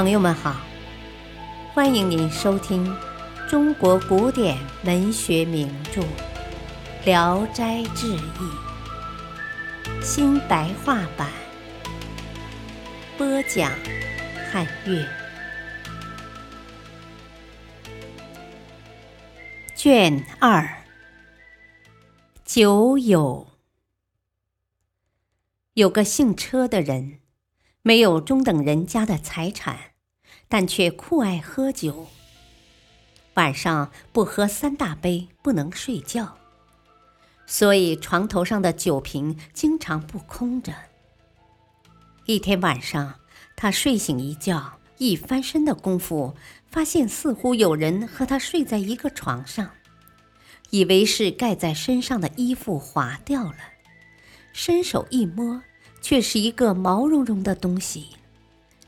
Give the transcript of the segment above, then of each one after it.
朋友们好，欢迎您收听中国古典文学名著《聊斋志异》新白话版，播讲汉乐，卷二，酒友。有个姓车的人。没有中等人家的财产，但却酷爱喝酒。晚上不喝三大杯不能睡觉，所以床头上的酒瓶经常不空着。一天晚上，他睡醒一觉，一翻身的功夫，发现似乎有人和他睡在一个床上，以为是盖在身上的衣服滑掉了，伸手一摸。却是一个毛茸茸的东西，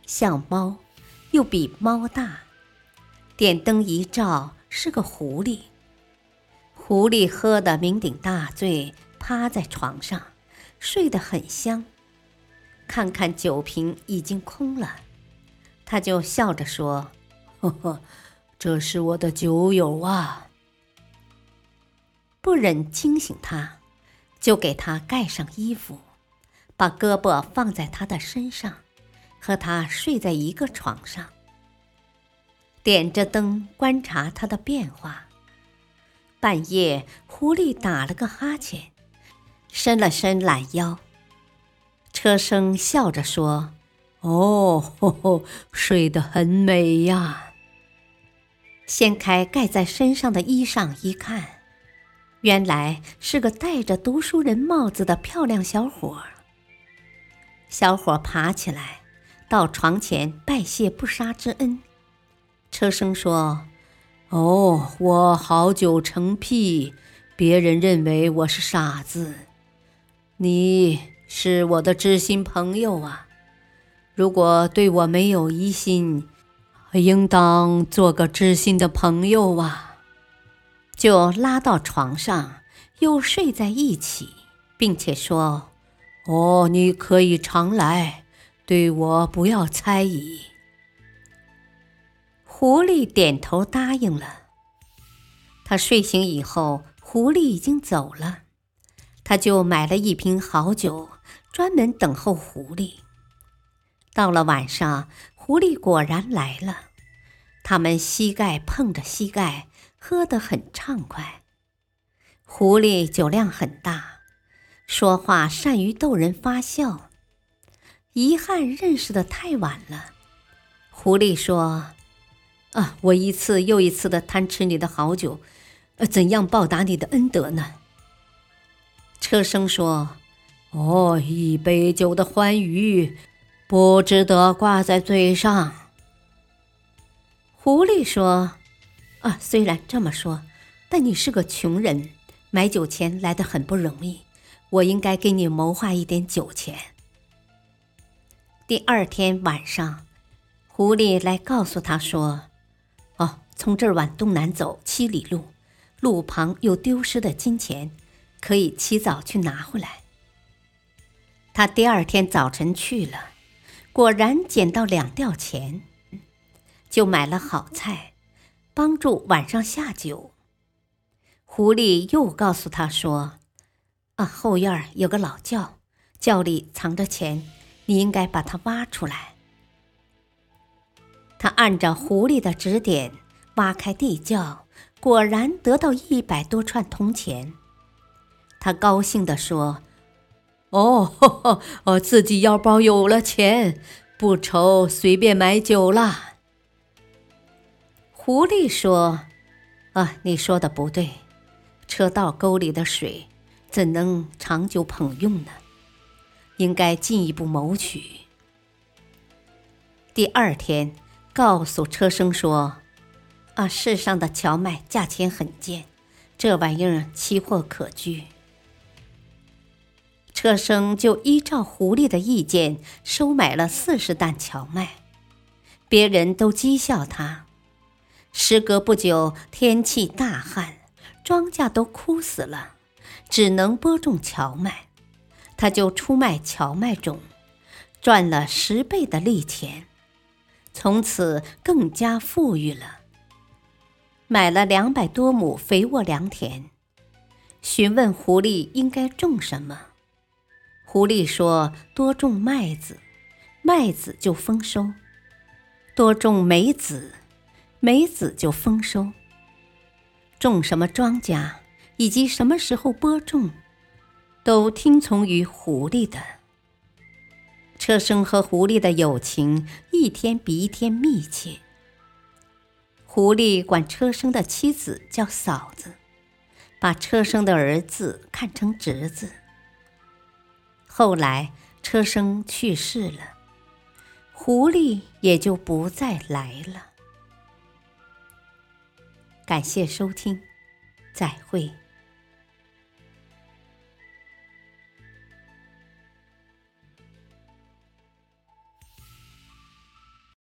像猫，又比猫大。点灯一照，是个狐狸。狐狸喝得酩酊大醉，趴在床上，睡得很香。看看酒瓶已经空了，他就笑着说：“呵呵，这是我的酒友啊。”不忍惊醒他，就给他盖上衣服。把胳膊放在他的身上，和他睡在一个床上。点着灯观察他的变化。半夜，狐狸打了个哈欠，伸了伸懒腰。车生笑着说：“哦，吼吼，睡得很美呀。”掀开盖在身上的衣裳一看，原来是个戴着读书人帽子的漂亮小伙儿。小伙爬起来，到床前拜谢不杀之恩。车生说：“哦，我好酒成癖，别人认为我是傻子。你是我的知心朋友啊，如果对我没有疑心，应当做个知心的朋友啊。”就拉到床上，又睡在一起，并且说。哦，你可以常来，对我不要猜疑。狐狸点头答应了。他睡醒以后，狐狸已经走了，他就买了一瓶好酒，专门等候狐狸。到了晚上，狐狸果然来了，他们膝盖碰着膝盖，喝得很畅快。狐狸酒量很大。说话善于逗人发笑，遗憾认识的太晚了。狐狸说：“啊，我一次又一次的贪吃你的好酒，呃，怎样报答你的恩德呢？”车生说：“哦，一杯酒的欢愉，不值得挂在嘴上。”狐狸说：“啊，虽然这么说，但你是个穷人，买酒钱来的很不容易。”我应该给你谋划一点酒钱。第二天晚上，狐狸来告诉他说：“哦，从这儿往东南走七里路，路旁有丢失的金钱，可以起早去拿回来。”他第二天早晨去了，果然捡到两吊钱，就买了好菜，帮助晚上下酒。狐狸又告诉他说。啊，后院有个老窖，窖里藏着钱，你应该把它挖出来。他按照狐狸的指点挖开地窖，果然得到一百多串铜钱。他高兴地说：“哦，哦，自己腰包有了钱，不愁随便买酒了。”狐狸说：“啊，你说的不对，车道沟里的水。”怎能长久捧用呢？应该进一步谋取。第二天，告诉车生说：“啊，世上的荞麦价钱很贱，这玩意儿奇货可居。”车生就依照狐狸的意见收买了四十担荞麦，别人都讥笑他。时隔不久，天气大旱，庄稼都枯死了。只能播种荞麦，他就出卖荞麦种，赚了十倍的利钱。从此更加富裕了，买了两百多亩肥沃良田。询问狐狸应该种什么，狐狸说：“多种麦子，麦子就丰收；多种梅子，梅子就丰收。种什么庄稼，以及什么时候播种，都听从于狐狸的。”车生和狐狸的友情一天比一天密切。狐狸管车生的妻子叫嫂子。把车生的儿子看成侄子。后来车生去世了，狐狸也就不再来了。感谢收听，再会。